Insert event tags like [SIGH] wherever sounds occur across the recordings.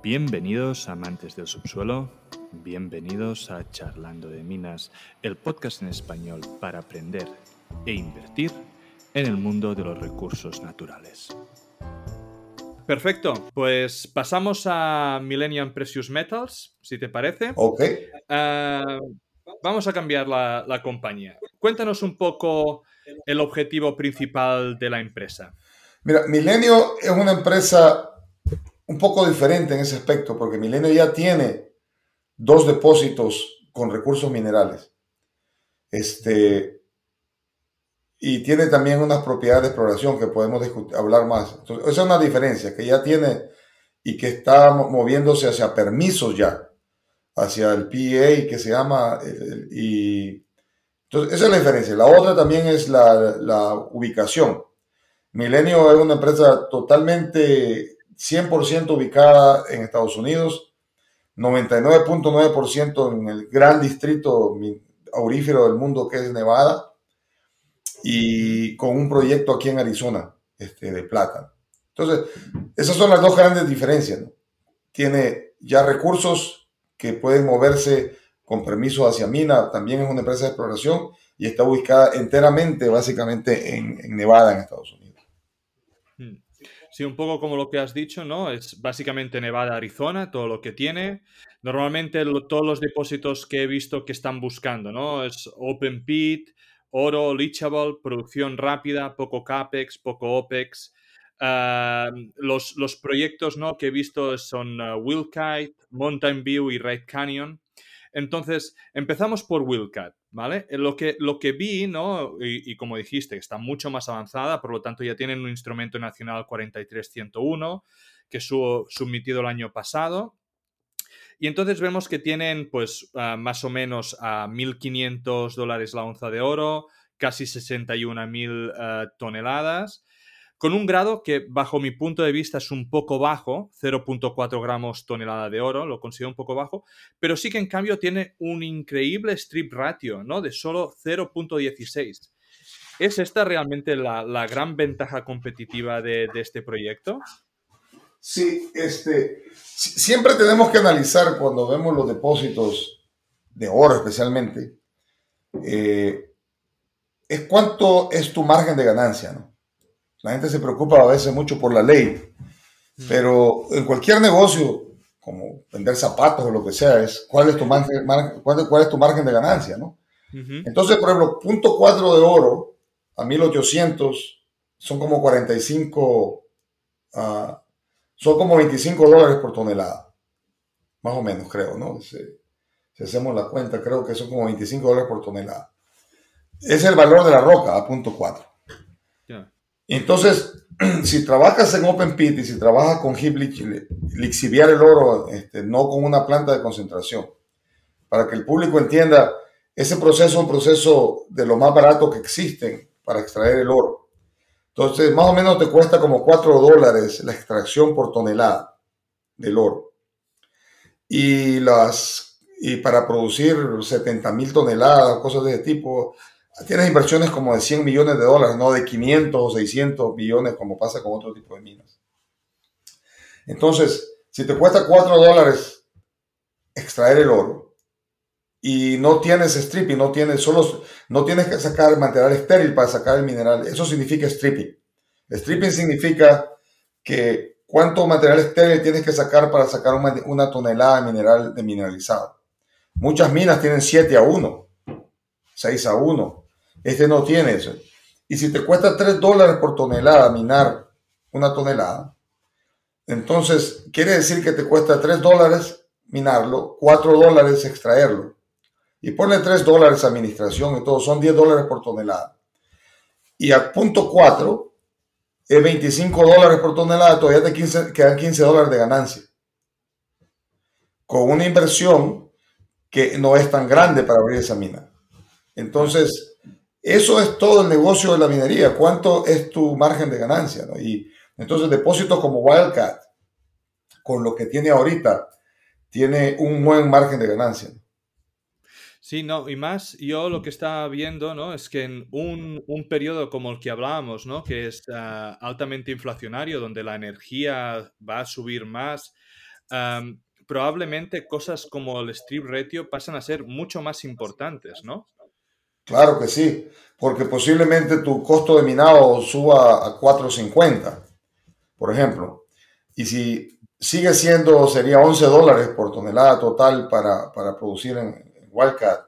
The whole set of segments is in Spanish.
Bienvenidos amantes del subsuelo, bienvenidos a Charlando de Minas, el podcast en español para aprender e invertir en el mundo de los recursos naturales. Perfecto, pues pasamos a Millennium Precious Metals, si te parece. Ok. Ah, vamos a cambiar la, la compañía. Cuéntanos un poco el objetivo principal de la empresa. Mira, Milenio es una empresa un poco diferente en ese aspecto, porque Milenio ya tiene dos depósitos con recursos minerales. Este, y tiene también unas propiedades de exploración que podemos hablar más. Esa es una diferencia que ya tiene y que está moviéndose hacia permisos ya, hacia el PEA que se llama, y entonces esa es la diferencia. La otra también es la ubicación. Milenio es una empresa totalmente 100% ubicada en Estados Unidos, 99.9% en el gran distrito aurífero del mundo que es Nevada y con un proyecto aquí en Arizona este, de plata. Entonces, esas son las dos grandes diferencias. Tiene ya recursos que pueden moverse con permiso hacia mina, también es una empresa de exploración y está ubicada enteramente, básicamente, en, en Nevada, en Estados Unidos. Sí, un poco como lo que has dicho, ¿no? Es básicamente Nevada, Arizona, todo lo que tiene. Normalmente todos los depósitos que he visto que están buscando, ¿no? Es open pit, oro, leachable, producción rápida, poco capex, poco opex. Los, los, proyectos ¿no? que he visto son uh, Wildkite, Mountain View y Red Canyon. Entonces, empezamos por Wildcat, ¿vale? Eh, lo que, lo que vi, ¿no? Y, como dijiste, está mucho más avanzada, por lo tanto ya tienen un instrumento nacional 43101 que su, submitido el año pasado. Y entonces vemos que tienen, pues, ah, más o menos a 1.500 dólares la onza de oro, casi 61.000 ah, toneladas con un grado que bajo mi punto de vista es un poco bajo, 0.4 gramos tonelada de oro, lo considero un poco bajo, pero sí que en cambio tiene un increíble strip ratio, ¿no? De solo 0.16. ¿Es esta realmente la, gran ventaja competitiva de, este proyecto? Sí, este, siempre tenemos que analizar cuando vemos los depósitos de oro especialmente, eh, es cuánto es tu margen de ganancia, ¿no? La gente se preocupa a veces mucho por la ley, mm. pero en cualquier negocio, como vender zapatos o lo que sea, es cuál es tu margen, cuál, es tu margen de ganancia, ¿no? Entonces, por ejemplo, punto 4 de oro a 1800 son como 45, ah, son como 25 dólares por tonelada, más o menos, creo, ¿no? Si, si hacemos la cuenta, creo que son como 25 dólares por tonelada. Es el valor de la roca a punto 4. Entonces, [CLEARS THROAT] si trabajas en Open Pit y si trabajas con heap lixiviar el oro, este, no con una planta de concentración, para que el público entienda, ese proceso es un proceso de lo más barato que existen para extraer el oro. Entonces, más o menos te cuesta como 4 dólares la extracción por tonelada del oro. Y, las, y para producir 70 mil toneladas, cosas de ese tipo, tienes inversiones como de 100 millones de dólares, no de 500 o 600 millones como pasa con otro tipo de minas. Entonces, si te cuesta 4 dólares extraer el oro y no tienes stripping, no tienes, solo, no tienes que sacar material estéril para sacar el mineral, eso significa stripping. Stripping significa que cuánto material estéril tienes que sacar para sacar una, una tonelada de mineral de mineralizado. Muchas minas tienen 7 a 1, 6 a 1. Este no tiene eso. Y si te cuesta 3 dólares por tonelada minar una tonelada, entonces quiere decir que te cuesta 3 dólares minarlo, 4 dólares extraerlo. Y ponle 3 dólares administración y todo, son 10 dólares por tonelada. Y a punto 4 es 25 dólares por tonelada, todavía te quedan 15 dólares de ganancia. Con una inversión que no es tan grande para abrir esa mina. Entonces, eso es todo el negocio de la minería. ¿Cuánto es tu margen de ganancia? Y entonces depósitos como Wildcat, con lo que tiene ahorita, tiene un buen margen de ganancia. Sí, no, y más yo lo que estaba viendo, ¿no? Es que en un, un periodo como el que hablábamos, ¿no? Que es ah, altamente inflacionario, donde la energía va a subir más, probablemente cosas como el strip ratio pasan a ser mucho más importantes, ¿no? Claro que sí, porque posiblemente tu costo de minado suba a 4.50, por ejemplo. Y si sigue siendo, sería 11 dólares por tonelada total para, producir en, Wildcat.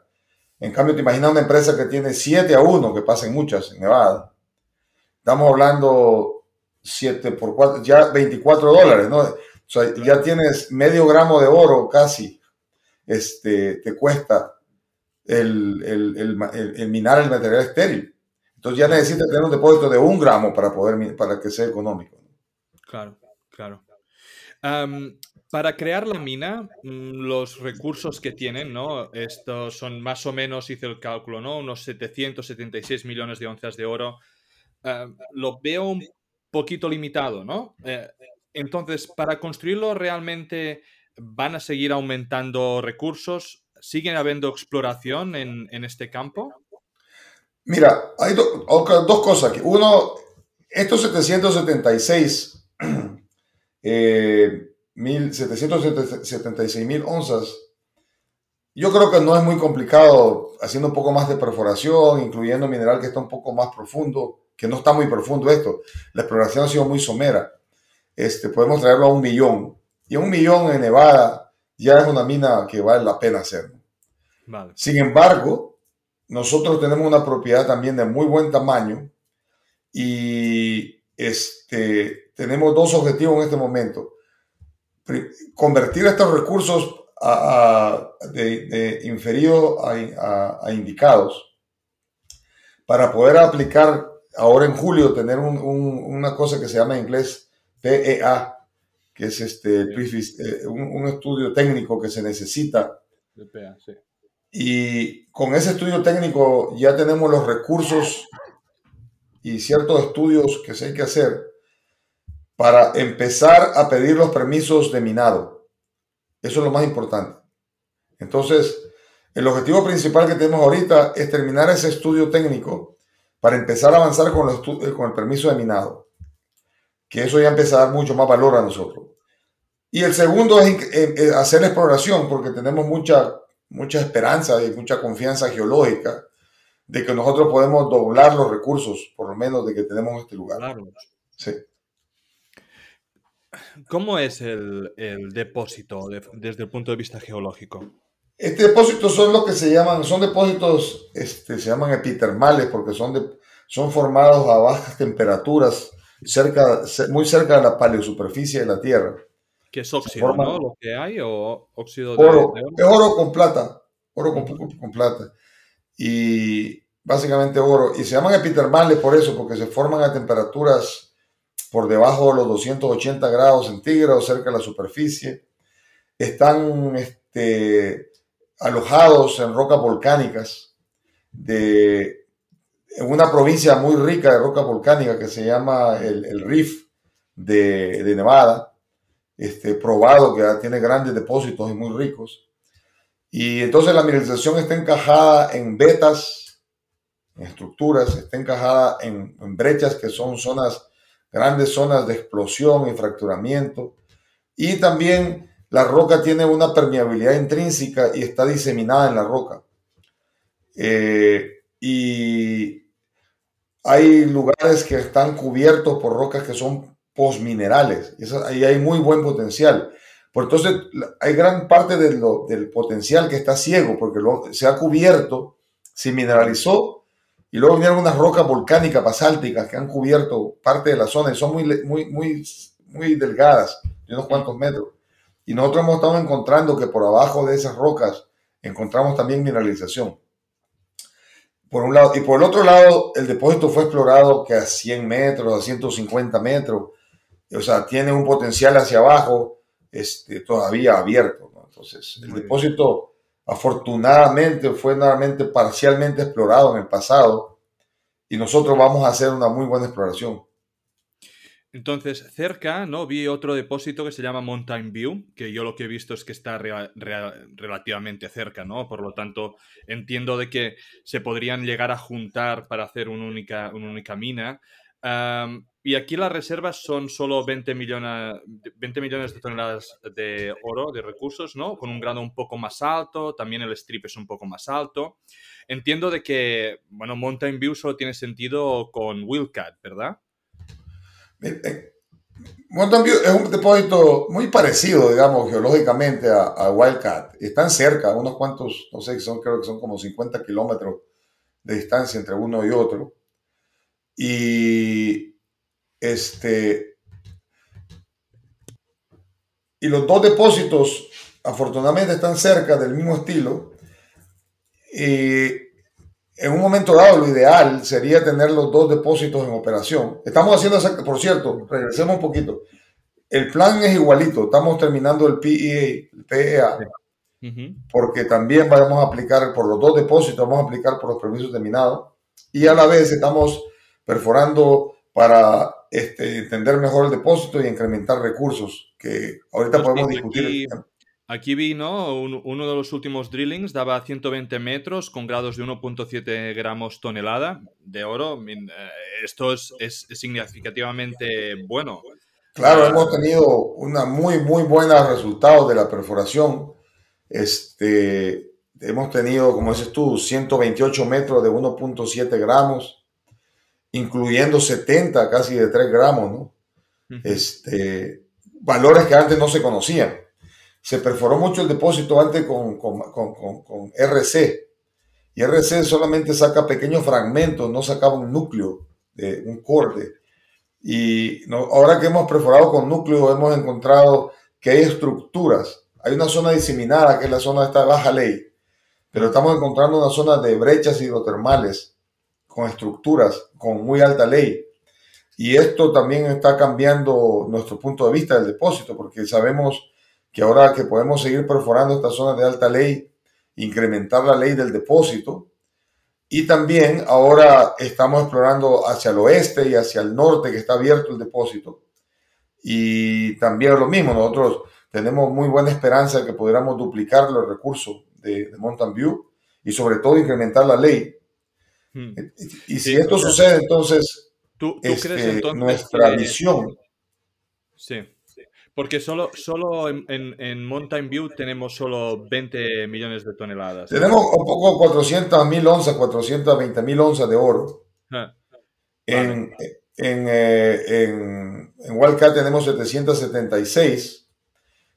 En cambio, te imaginas una empresa que tiene 7 a 1, que pasen muchas en Nevada. Estamos hablando 7 por 4, ya 24 dólares, ¿no? O sea, ya tienes medio gramo de oro casi, este, te cuesta el, el, minar el material estéril. Entonces ya necesitas tener un depósito de un gramo para poder para que sea económico. Claro, claro. para crear la mina, mm, los recursos que tienen, ¿no? Estos son más o menos, hice el cálculo, ¿no? Unos 776 millones de onzas de oro. lo veo un poquito limitado, ¿no? Eh, entonces, para construirlo realmente van a seguir aumentando recursos. ¿Siguen habiendo exploración en, este campo? Mira, hay dos cosas aquí. Uno, estos 776 [CLEARS THROAT] eh, mil, 776 mil onzas, yo creo que no es muy complicado haciendo un poco más de perforación, incluyendo mineral que está un poco más profundo, que no está muy profundo esto. La exploración ha sido muy somera. Este, podemos traerlo a un millón. Y un millón en Nevada ya es una mina que vale la pena hacer. Sin embargo, nosotros tenemos una propiedad también de muy buen tamaño y este, tenemos dos objetivos en este momento. Convertir estos recursos de, inferidos a, indicados para poder aplicar ahora en julio, tener una cosa que se llama en inglés PEA, que es este, eh, un, estudio técnico que se necesita. Y con ese estudio técnico ya tenemos los recursos y ciertos estudios que se hay que hacer para empezar a pedir los permisos de minado. Eso es lo más importante. Entonces, el objetivo principal que tenemos ahorita es terminar ese estudio técnico para empezar a avanzar con, con el permiso de minado. Que eso ya empieza a dar mucho más valor a nosotros. Y el segundo es hacer exploración, porque tenemos mucha, mucha esperanza y mucha confianza geológica de que nosotros podemos doblar los recursos, por lo menos de que tenemos este lugar. Sí. ¿Cómo es el, depósito desde el punto de vista geológico? Este depósito son lo que se llaman, son depósitos, este, se llaman epitermales porque son, de, son formados a bajas temperaturas, cerca, muy cerca de la paleosuperficie de la Tierra. ¿Qué es óxido, no? ¿Lo que hay o óxido de oro? Es oro con plata, oro con, con, plata. Y básicamente oro. Y se llaman epitermales por eso, porque se forman a temperaturas por debajo de los 280 grados centígrados, cerca de la superficie. Están este, alojados en rocas volcánicas de en una provincia muy rica de roca volcánica que se llama el, el Rift de, de Nevada este, probado que tiene grandes depósitos y muy ricos. Y entonces la mineralización está encajada en vetas, en estructuras, está encajada en, brechas que son zonas, grandes zonas de explosión y fracturamiento. Y también la roca tiene una permeabilidad intrínseca y está diseminada en la roca. Eh, y hay lugares que están cubiertos por rocas que son postminerales. Ahí hay muy buen potencial. Por entonces, hay gran parte del potencial que está ciego, porque se ha cubierto, se mineralizó, y luego vinieron unas rocas volcánicas basálticas que han cubierto parte de la zona y son muy, muy, muy, muy delgadas, de unos cuantos metros. Y nosotros hemos estado encontrando que por abajo de esas rocas encontramos también mineralización. Por un lado, y por el otro lado, el depósito fue explorado que a 100 metros, a 150 metros, o sea, tiene un potencial hacia abajo este, todavía abierto. Entonces, el depósito afortunadamente fue nuevamente parcialmente explorado en el pasado y nosotros vamos a hacer una muy buena exploración. Entonces, cerca, ¿no? Vi otro depósito que se llama Mountain View, que yo lo que he visto es que está relativamente cerca, ¿no? Por lo tanto, entiendo de que se podrían llegar a juntar para hacer una única, una única mina. y aquí las reservas son solo 20 millones, 20 millones de toneladas de oro, de recursos, ¿no? Con un grado un poco más alto, también el strip es un poco más alto. Entiendo de que, bueno, Mountain View solo tiene sentido con Wildcat, ¿verdad? Eh, Mountain View es un depósito muy parecido, digamos, geológicamente a, Wildcat. Están cerca, unos cuantos, no sé, son, creo que son como 50 kilómetros de distancia entre uno y otro. Y este, y los dos depósitos, afortunadamente, están cerca del mismo estilo. Y en un momento dado, lo ideal sería tener los dos depósitos en operación. Estamos haciendo, por cierto, regresemos un poquito. El plan es igualito. Estamos terminando el PEA, e porque también vamos a aplicar por los dos depósitos, vamos a aplicar por los permisos de minado. Y a la vez estamos perforando para este, entender mejor el depósito y incrementar recursos, que ahorita podemos discutir. Aquí, vi, ¿no? uno de los últimos drillings daba 120 metros con grados de 1.7 gramos tonelada de oro. Eh, esto es, es, significativamente bueno. Claro, hemos tenido una muy, muy buenos resultados de la perforación. Este, hemos tenido, como dices tú, 128 metros de 1.7 gramos incluyendo 70 casi de 3 gramos, ¿no? este, valores que antes no se conocían. Se perforó mucho el depósito antes con, con, con, con RC. Y RC solamente saca pequeños fragmentos, no sacaba un núcleo, de un corte. Y ahora que hemos perforado con núcleo, hemos encontrado que hay estructuras. Hay una zona diseminada, que es la zona de esta baja ley, pero estamos encontrando una zona de brechas hidrotermales con estructuras con muy alta ley. Y esto también está cambiando nuestro punto de vista del depósito, porque sabemos que ahora que podemos seguir perforando estas zonas de alta ley, incrementar la ley del depósito, y también ahora estamos explorando hacia el oeste y hacia el norte, que está abierto el depósito. Y también lo mismo, nosotros tenemos muy buena esperanza de que pudiéramos duplicar los recursos de, de Mountain View y sobre todo incrementar la ley Hmm. Y, si esto sucede, entonces, ¿tú, este, nuestra visión. Sí. Porque solo, solo en, en, Mountain View tenemos solo 20 millones de toneladas. Tenemos un poco 400 mil onzas, 420 mil onzas de oro. Ah, en, en, eh, en, en Wildcat tenemos 776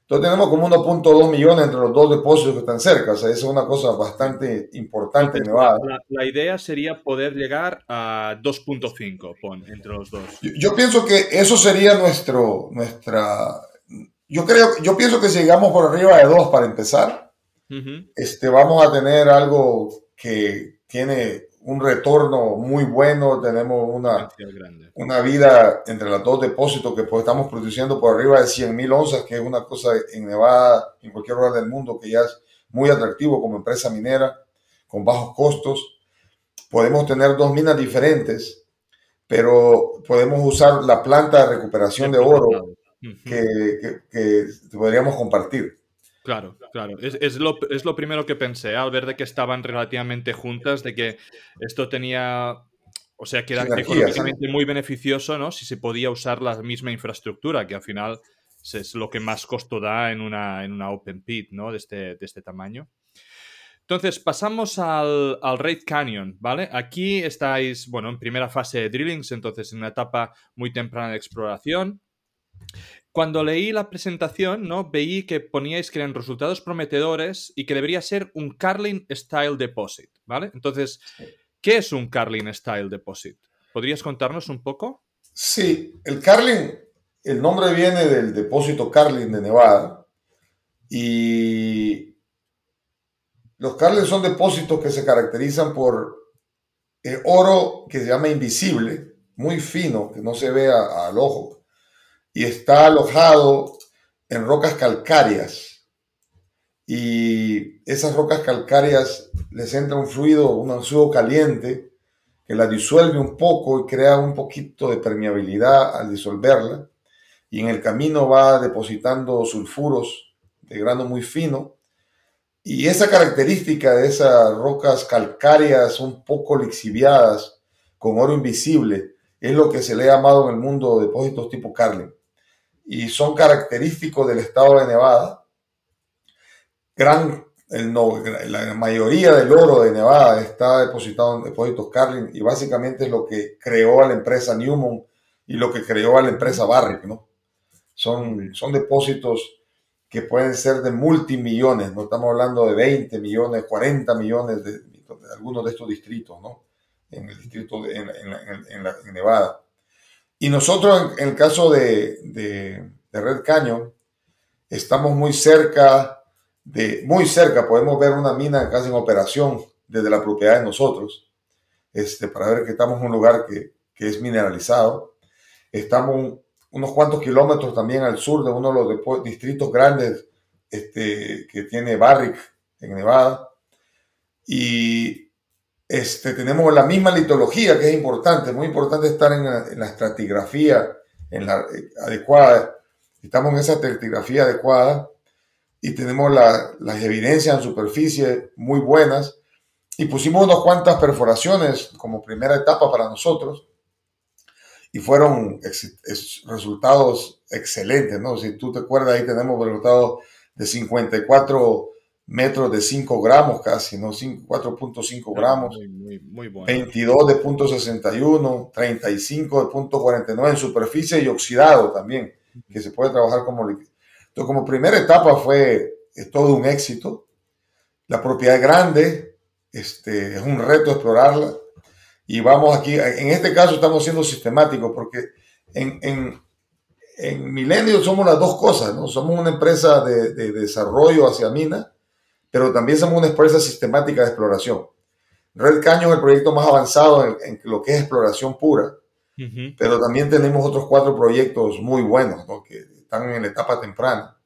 entonces tenemos como 1.2 millones entre los dos depósitos que están cerca. O sea, eso es una cosa bastante importante en Nevada. La, idea sería poder llegar a 2.5, entre los dos. Yo, pienso que eso sería nuestro, nuestra... Yo creo, yo pienso que si llegamos por arriba de 2 para empezar, este, vamos a tener algo que tiene un retorno muy bueno, tenemos una, una vida entre los dos depósitos que pues, estamos produciendo por arriba de 100 mil onzas, que es una cosa en Nevada, en cualquier lugar del mundo, que ya es muy atractivo como empresa minera, con bajos costos. Podemos tener dos minas diferentes, pero podemos usar la planta de recuperación de oro que, que podríamos compartir. Claro, claro. Es, lo, es, lo, primero que pensé al ver de que estaban relativamente juntas, de que esto tenía, o sea, que era económicamente muy beneficioso, ¿no? Si se podía usar la misma infraestructura, que al final es lo que más costo da en una, en una open pit, ¿no? De este, de este tamaño. Entonces, pasamos al, al Raid Canyon, ¿vale? Aquí estáis, bueno, en primera fase de drillings, entonces en una etapa muy temprana de exploración cuando leí la presentación, ¿no? Veí que poníais que eran resultados prometedores y que debería ser un Carlin Style Deposit, ¿vale? Entonces, ¿qué es un Carlin Style Deposit? ¿Podrías contarnos un poco? Sí, el Carlin, el nombre viene del depósito Carlin de Nevada y los Carlin son depósitos que se caracterizan por el oro que se llama invisible, muy fino, que no se ve al ojo y está alojado en rocas calcáreas. Y esas rocas calcáreas les entra un fluido, un fluido caliente que la disuelve un poco y crea un poquito de permeabilidad al disolverla. Y en el camino va depositando sulfuros de grano muy fino. Y esa característica de esas rocas calcáreas un poco lixiviadas con oro invisible es lo que se le ha llamado en el mundo depósitos tipo Carlin. Y son característicos del estado de Nevada. La mayoría del oro de Nevada está depositado en depósitos Carlin y básicamente es lo que creó a la empresa Newmont y lo que creó a la empresa Barrick, ¿no? Son, son depósitos que pueden ser de multimillones, no estamos hablando de 20 millones, 40 millones de, algunos de estos distritos, ¿no? En el distrito de en, en, Nevada. Y nosotros, en, el caso de, de, Red Canyon, estamos muy cerca de, muy cerca, podemos ver una mina casi en operación desde la propiedad de nosotros, este, para ver que estamos en un lugar que, que es mineralizado. Estamos unos cuantos kilómetros también al sur de uno de los distritos grandes este, que tiene Barrick en Nevada. Y este, tenemos la misma litología que es importante, muy importante estar en la, estratigrafía en la, eh, adecuada. Estamos en esa estratigrafía adecuada y tenemos las evidencias en superficie muy buenas. Y pusimos unas cuantas perforaciones como primera etapa para nosotros y fueron resultados excelentes, ¿no? Si tú te acuerdas, ahí tenemos resultados de 54 metros de 5 gramos casi, ¿no? 4.5 gramos, muy, muy, bueno. 22 de punto 61, 35 de punto 49 en superficie y oxidado también, que se puede trabajar como líquido. Entonces, como primera etapa fue es todo un éxito. La propiedad es grande, este, es un reto explorarla y vamos aquí, en este caso estamos siendo sistemáticos porque en, en, en Milenio somos las dos cosas, ¿no? Somos una empresa de, de, desarrollo hacia mina, pero también somos una empresa sistemática de exploración. Red Caño es el proyecto más avanzado en, en lo que es exploración pura, pero también tenemos otros cuatro proyectos muy buenos, ¿no? Que están en la etapa temprana.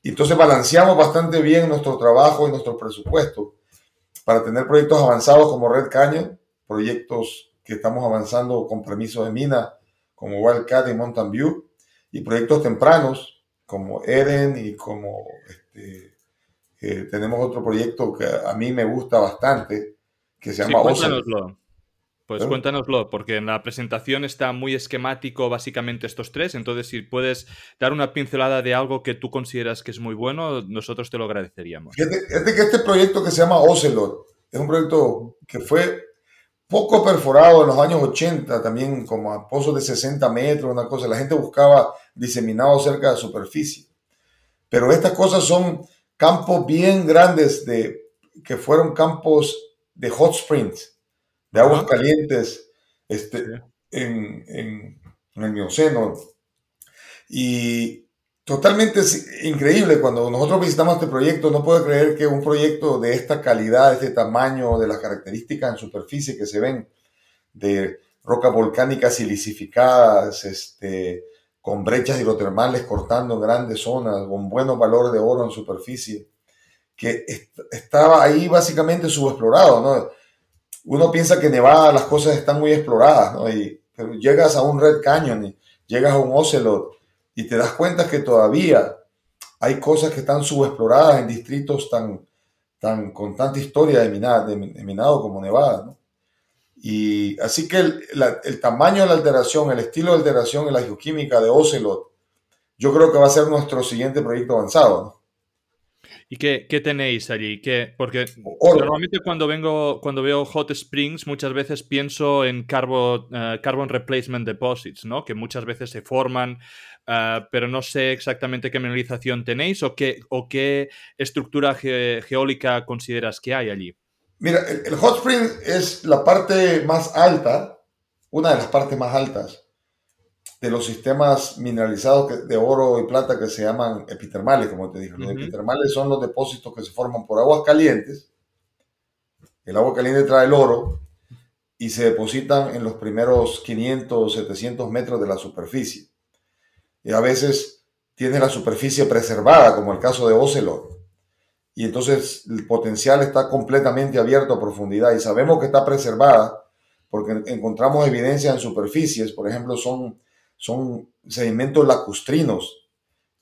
Y entonces balanceamos bastante bien nuestro trabajo y nuestro presupuesto para tener proyectos avanzados como Red Canyon, proyectos que estamos avanzando con permiso de mina, como Wildcat y Mountain View, y proyectos tempranos, como Eden y como este, eh, tenemos otro proyecto que a mí me gusta bastante, que se llama sí, Pues cuéntanoslo, porque en la presentación está muy esquemático básicamente estos tres, entonces si puedes dar una pincelada de algo que tú consideras que es muy bueno, nosotros te lo agradeceríamos. Fíjate, que este proyecto que se llama Ocelot es un proyecto que fue poco perforado en los años 80, también como a pozos de 60 metros, una cosa. La gente buscaba diseminado cerca de superficie. Pero estas cosas son campos bien grandes de, que fueron campos de hot springs, de aguas calientes, este, en, en, en el Mioceno. Y totalmente increíble. Cuando nosotros visitamos este proyecto, no puedo creer que un proyecto de esta calidad, de este tamaño, de las características en superficie que se ven, de rocas volcánicas silicificadas, este, con brechas hidrotermales cortando grandes zonas, con buenos valores de oro en superficie, que estaba ahí básicamente subexplorado, ¿no? Uno piensa que Nevada las cosas están muy exploradas, ¿no? Y, pero llegas a un Red Canyon, llegas a un Ocelot, y te das cuenta que todavía hay cosas que están subexploradas en distritos tan, tan con tanta historia de, minado como Nevada. ¿no? Y así que el, el, tamaño de la alteración, el estilo de alteración en la geoquímica de Ocelot, yo creo que va a ser nuestro siguiente proyecto avanzado. ¿no? ¿Y qué, qué tenéis allí? ¿Qué, porque normalmente cuando, vengo, cuando veo hot springs muchas veces pienso en carbon, uh, carbon replacement deposits, ¿no? que muchas veces se forman, uh, pero no sé exactamente qué mineralización tenéis o qué, o qué estructura ge geólica consideras que hay allí. Mira, el, el hot spring es la parte más alta, una de las partes más altas de los sistemas mineralizados de oro y plata que se llaman epitermales, como te dije. Los epitermales son los depósitos que se forman por aguas calientes. El agua caliente trae el oro y se depositan en los primeros 500 o 700 metros de la superficie. Y a veces tiene la superficie preservada, como el caso de Ocelot. Y entonces el potencial está completamente abierto a profundidad y sabemos que está preservada porque encontramos evidencia en superficies, por ejemplo, son son sedimentos lacustrinos,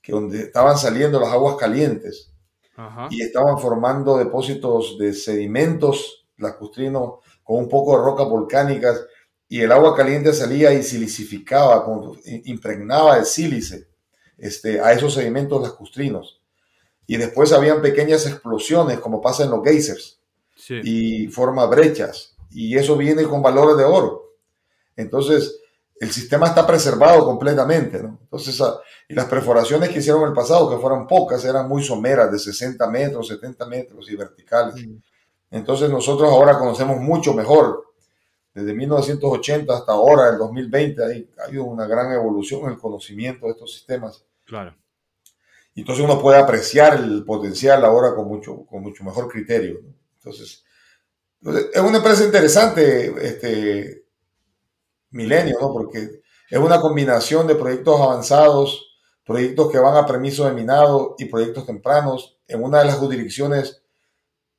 que donde estaban saliendo las aguas calientes y estaban formando depósitos de sedimentos lacustrinos con un poco de rocas volcánicas y el agua caliente salía y silicificaba, impregnaba de sílice este, a esos sedimentos lacustrinos. Y después habían pequeñas explosiones, como pasa en los geysers, y forma brechas. Y eso viene con valores de oro. Entonces, el sistema está preservado completamente. Entonces, ah, y las perforaciones que hicieron en el pasado, que fueron pocas, eran muy someras, de 60 metros, 70 metros y verticales. Mm. Entonces, nosotros ahora conocemos mucho mejor. Desde 1980 hasta ahora, el 2020, ha habido una gran evolución en el conocimiento de estos sistemas. Claro. Entonces uno puede apreciar el potencial ahora con mucho, con mucho mejor criterio. Entonces, es una empresa interesante, este, Milenio, ¿no? Porque es una combinación de proyectos avanzados, proyectos que van a permiso de minado y proyectos tempranos en una de las jurisdicciones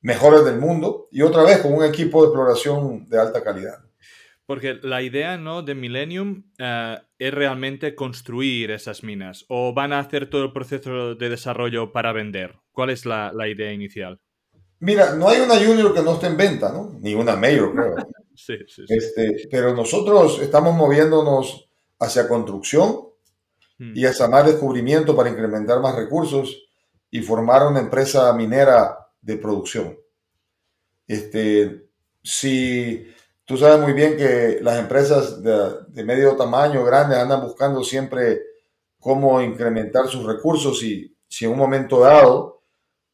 mejores del mundo y otra vez con un equipo de exploración de alta calidad. Porque la idea ¿no? de Millennium eh, es realmente construir esas minas o van a hacer todo el proceso de desarrollo para vender. ¿Cuál es la, idea inicial? Mira, no hay una junior que no esté en venta, ¿no? Ni una mayor, creo. [LAUGHS] sí, sí, sí. Este, pero nosotros estamos moviéndonos hacia construcción hmm. y hacia más descubrimiento para incrementar más recursos y formar una empresa minera de producción. Este, si Tú sabes muy bien que las empresas de, medio tamaño, grandes, andan buscando siempre cómo incrementar sus recursos y si en un momento dado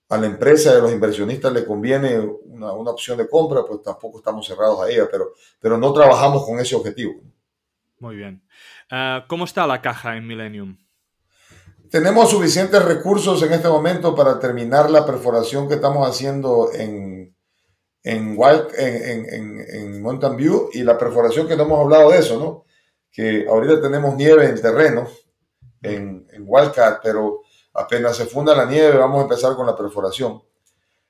a la empresa y a los inversionistas le conviene una, opción de compra, pues tampoco estamos cerrados a ella, pero, pero no trabajamos con ese objetivo. Muy bien. Ah, ¿Cómo está la caja en Millennium? Tenemos suficientes recursos en este momento para terminar la perforación que estamos haciendo en, en, en, en, Mountain View y la perforación que no hemos hablado de eso, ¿no? Que ahorita tenemos nieve en terreno en, en Wildcat, pero apenas se funda la nieve vamos a empezar con la perforación.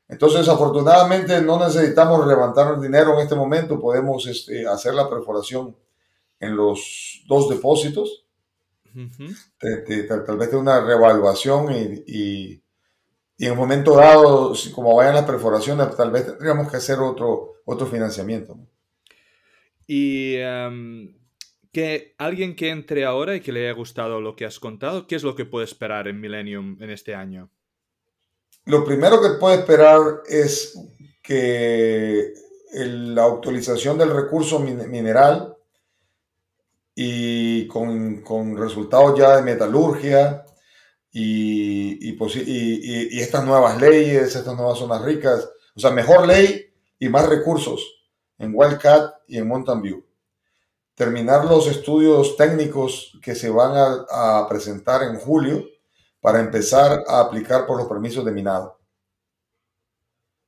Entonces, afortunadamente no necesitamos levantar dinero en este momento, podemos este, hacer la perforación en los dos depósitos. tal, vez de una revaluación y y en un momento dado, como vayan las perforaciones, tal vez tendríamos que hacer otro, otro financiamiento. Y em, que alguien que entre ahora y que le haya gustado lo que has contado, ¿qué es lo que puede esperar en Millennium en este año? Lo primero que puede esperar es que la autorización del recurso mineral y con, con resultados ya de metalurgia, y, y, estas nuevas leyes, estas nuevas zonas ricas, o sea, mejor ley y más recursos en Wildcat y en Mountain View. Terminar los estudios técnicos que se van a, presentar en julio para empezar a aplicar por los permisos de minado.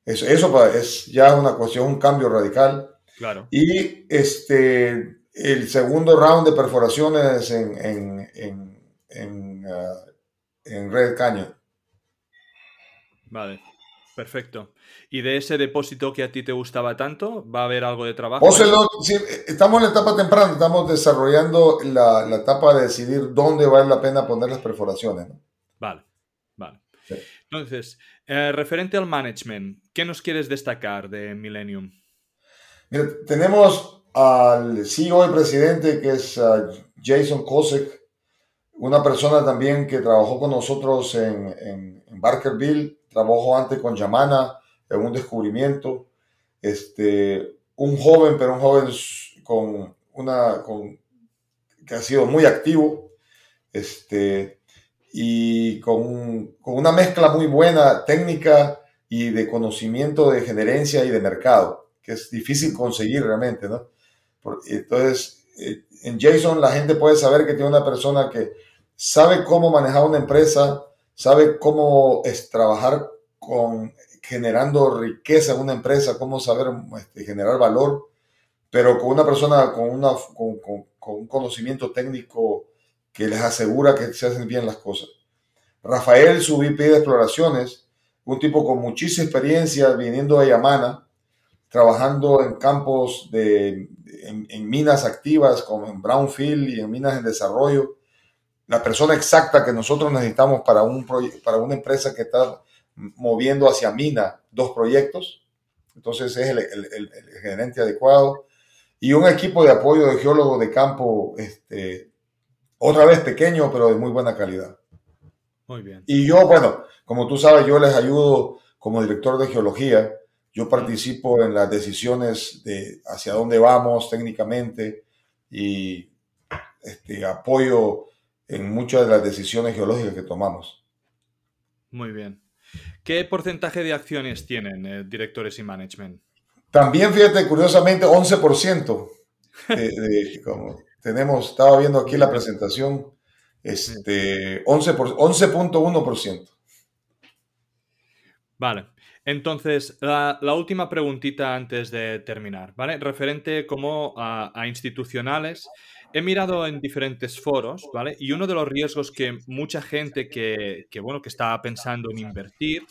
Eso, eso es ya una cuestión, un cambio radical. Claro. Y este, el segundo round de perforaciones en, en, en, en uh, en Red Canyon. Vale, perfecto. ¿Y de ese depósito que a ti te gustaba tanto, va a haber algo de trabajo? estamos en la etapa temprana, estamos desarrollando la, etapa de decidir dónde vale la pena poner las perforaciones. Vale, vale. Entonces, eh, referente al management, ¿qué nos quieres destacar de Millennium? tenemos al CEO y presidente que es uh, Jason Kosek, una persona también que trabajó con nosotros en, en, Barkerville, trabajó antes con Yamana en un descubrimiento. Este, un joven, pero un joven con una, con, que ha sido muy activo, este, y con, con, una mezcla muy buena técnica y de conocimiento de gerencia y de mercado, que es difícil conseguir realmente, ¿no? entonces, eh, en Jason la gente puede saber que tiene una persona que sabe cómo manejar una empresa, sabe cómo es trabajar con generando riqueza en una empresa, cómo saber este, generar valor, pero con una persona con, un conocimiento técnico que les asegura que se hacen bien las cosas. Rafael, su VP de exploraciones, un tipo con muchísima experiencia viniendo de Yamana, trabajando en campos de, en, en minas activas como en Brownfield y en minas en desarrollo, la persona exacta que nosotros necesitamos para, un para una empresa que está moviendo hacia Mina dos proyectos. Entonces es el, gerente adecuado. y un equipo de apoyo de geólogos de campo, este, otra vez pequeño, pero de muy buena calidad. Muy bien. Y yo, bueno, como tú sabes, yo les ayudo como director de geología. Yo participo en las decisiones de hacia dónde vamos técnicamente y este, apoyo en muchas de las decisiones geológicas que tomamos. Muy bien. ¿Qué porcentaje de acciones tienen eh, directores y management? También, fíjate, curiosamente, 11%. como tenemos, estaba viendo aquí la presentación, este, 11.1%. vale. Entonces, la, última preguntita antes de terminar, ¿vale? Referente como a, institucionales, he mirado en diferentes foros, ¿vale? Y uno de los riesgos que mucha gente que, que bueno, que está pensando en invertir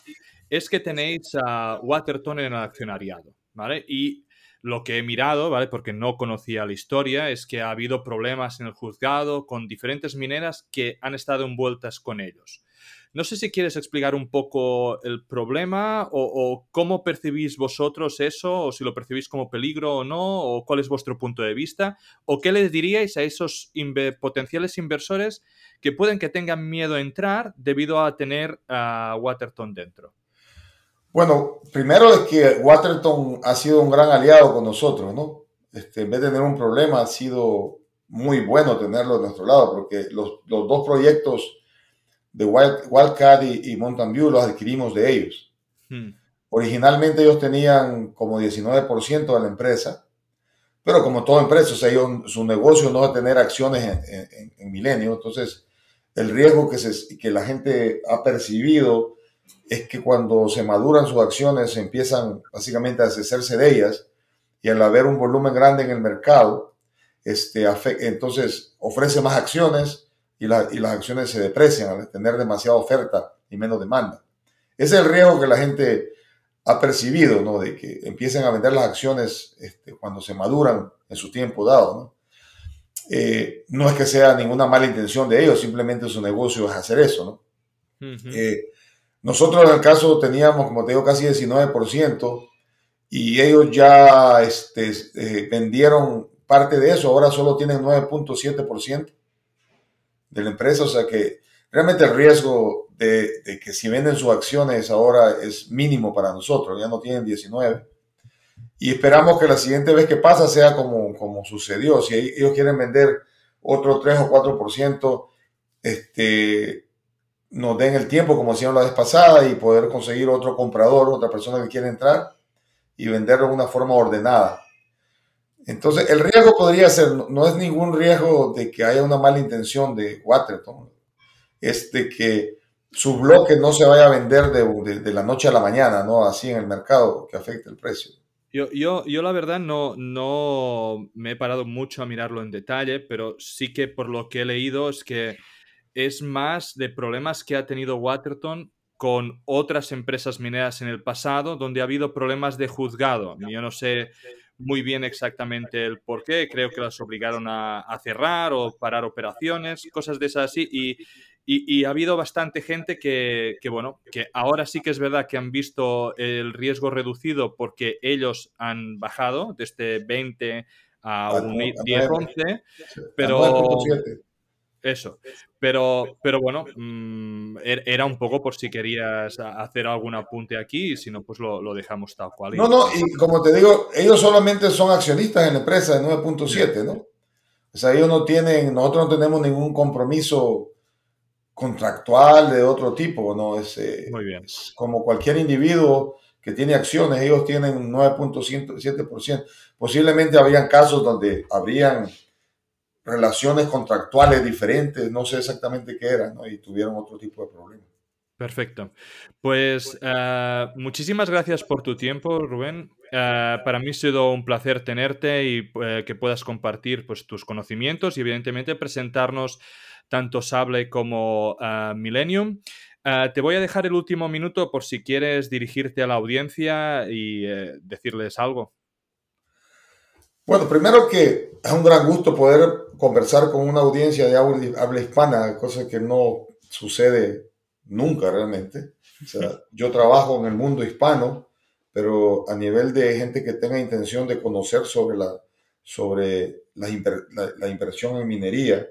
es que tenéis a Waterton en el accionariado, ¿vale? Y lo que he mirado, ¿vale? Porque no conocía la historia, es que ha habido problemas en el juzgado con diferentes mineras que han estado envueltas con ellos. No sé si quieres explicar un poco el problema o, cómo percibís vosotros eso, o si lo percibís como peligro o no, o cuál es vuestro punto de vista, o qué les diríais a esos potenciales inversores que pueden que tengan miedo a entrar debido a tener a Waterton dentro. Bueno, primero es que Waterton ha sido un gran aliado con nosotros, ¿no? Este, en vez de tener un problema, ha sido muy bueno tenerlo a nuestro lado, porque los, dos proyectos de Wildcat y, Mountain View los adquirimos de ellos. Hmm. Originalmente ellos tenían como 19% de la empresa, pero como toda empresa, o sea, su negocio no es tener acciones en, en, Milenio, entonces el riesgo que, se, que la gente ha percibido es que cuando se maduran sus acciones empiezan básicamente a deshacerse de ellas y al haber un volumen grande en el mercado, este, entonces ofrece más acciones y, y las acciones se deprecian al tener demasiada oferta y menos demanda. Ese es el riesgo que la gente ha percibido, ¿no? De que empiecen a vender las acciones este, cuando se maduran en su tiempo dado, ¿no? Eh, no es que sea ninguna mala intención de ellos, simplemente su negocio es hacer eso, ¿no? Nosotros en el caso teníamos, como te digo, casi 19% y ellos ya este, eh, vendieron parte de eso, ahora solo tienen 9.7% de la empresa, o sea que realmente el riesgo de, que si venden sus acciones ahora es mínimo para nosotros, ya no tienen 19. Y esperamos que la siguiente vez que pasa sea como, como sucedió. Si ellos quieren vender otro 3 o 4%, este, nos den el tiempo, como hicieron la vez pasada, y poder conseguir otro comprador, otra persona que quiera entrar y venderlo de una forma ordenada. Entonces, el riesgo podría ser, no, es ningún riesgo de que haya una mala intención de Waterton, es de que su bloque no se vaya a vender de, de, la noche a la mañana, ¿no? Así en el mercado, que afecte el precio. Yo, yo, yo, la verdad no, no me he parado mucho a mirarlo en detalle, pero sí que por lo que he leído es que es más de problemas que ha tenido Waterton con otras empresas mineras en el pasado, donde ha habido problemas de juzgado. Yo no sé muy bien exactamente el por qué, creo que las obligaron a, cerrar o parar operaciones, cosas de esas así, y, y, ha habido bastante gente que, que, bueno, que ahora sí que es verdad que han visto el riesgo reducido porque ellos han bajado desde 20 a un 10, 11, pero... Eso. Pero, pero bueno, mm, er, era un poco por si querías hacer algún apunte aquí y si no, pues lo, dejamos tal cual. No, no, y como te digo, ellos solamente son accionistas en la empresa de 9.7, ¿no? O sea, ellos no tienen, nosotros no tenemos ningún compromiso contractual de otro tipo, ¿no? Es, eh, Muy bien. como cualquier individuo que tiene acciones, ellos tienen 9.7%. Posiblemente habrían casos donde habrían relaciones contractuales diferentes, no sé exactamente qué eran, ¿no? y tuvieron otro tipo de problemas. Perfecto. Pues eh, muchísimas gracias por tu tiempo, Rubén. Eh, para mí ha sido un placer tenerte y eh, que puedas compartir pues, tus conocimientos y evidentemente presentarnos tanto Sable como Millennium. te voy a dejar el último minuto por si quieres dirigirte a la audiencia y decirles algo. Bueno, primero que es un gran gusto poder conversar con una audiencia de habla hispana, cosa que no sucede nunca realmente. O sea, [LAUGHS] yo trabajo en el mundo hispano, pero a nivel de gente que tenga intención de conocer sobre la sobre la, la, inversión en minería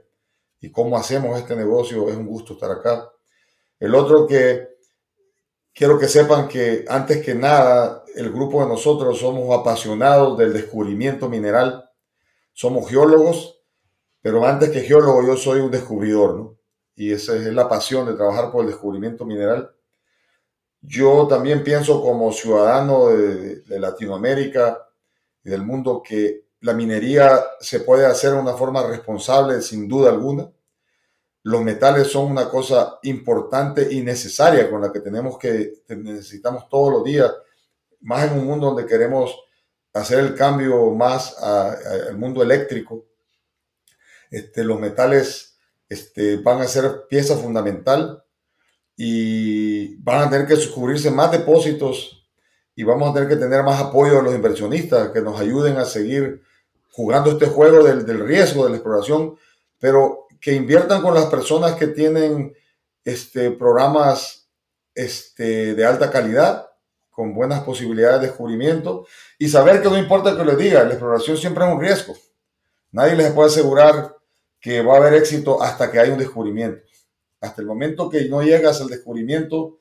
y cómo hacemos este negocio. Es un gusto estar acá. El otro que quiero que sepan que antes que nada, el grupo de nosotros somos apasionados del descubrimiento mineral. Somos geólogos, pero antes que geólogo yo soy un descubridor, ¿no? Y esa es la pasión de trabajar por el descubrimiento mineral. Yo también pienso como ciudadano de, Latinoamérica y del mundo que la minería se puede hacer de una forma responsable, sin duda alguna. Los metales son una cosa importante y necesaria con la que tenemos que necesitamos todos los días, más en un mundo donde queremos hacer el cambio más al mundo eléctrico. Este, los metales este, van a ser pieza fundamental y van a tener que descubrirse más depósitos y vamos a tener que tener más apoyo de los inversionistas que nos ayuden a seguir jugando este juego del, del, riesgo, de la exploración, pero que inviertan con las personas que tienen este, programas este, de alta calidad, con buenas posibilidades de descubrimiento, y saber que no importa que les diga, la exploración siempre es un riesgo. Nadie les puede asegurar que va a haber éxito hasta que hay un descubrimiento. Hasta el momento que no llegas al descubrimiento,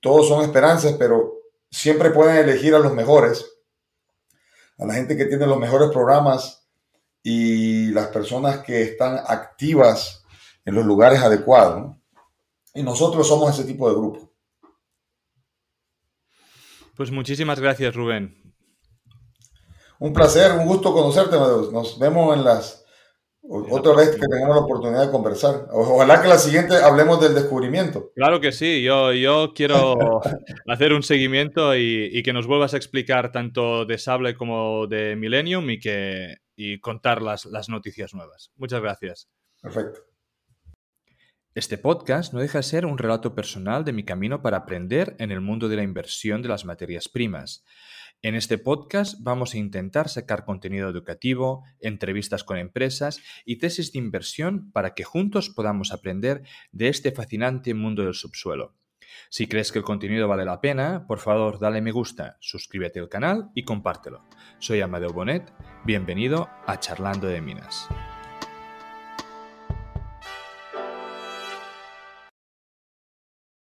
todos son esperanzas, pero siempre pueden elegir a los mejores a la gente que tiene los mejores programas y las personas que están activas en los lugares adecuados. Y nosotros somos ese tipo de grupo. Pues muchísimas gracias, Rubén. Un placer, un gusto conocerte. Nos vemos en las otra vez que tengamos la oportunidad de conversar. Ojalá que la siguiente hablemos del descubrimiento. Claro que sí, yo, yo quiero [LAUGHS] hacer un seguimiento y, que nos vuelvas a explicar tanto de Sable como de Millennium y, que, y contar las, las noticias nuevas. Muchas gracias. Perfecto. Este podcast no deja de ser un relato personal de mi camino para aprender en el mundo de la inversión de las materias primas. En este podcast vamos a intentar sacar contenido educativo, entrevistas con empresas y tesis de inversión para que juntos podamos aprender de este fascinante mundo del subsuelo. Si crees que el contenido vale la pena, por favor dale me gusta, suscríbete al canal y compártelo. Soy Amadeo Bonet, bienvenido a Charlando de Minas.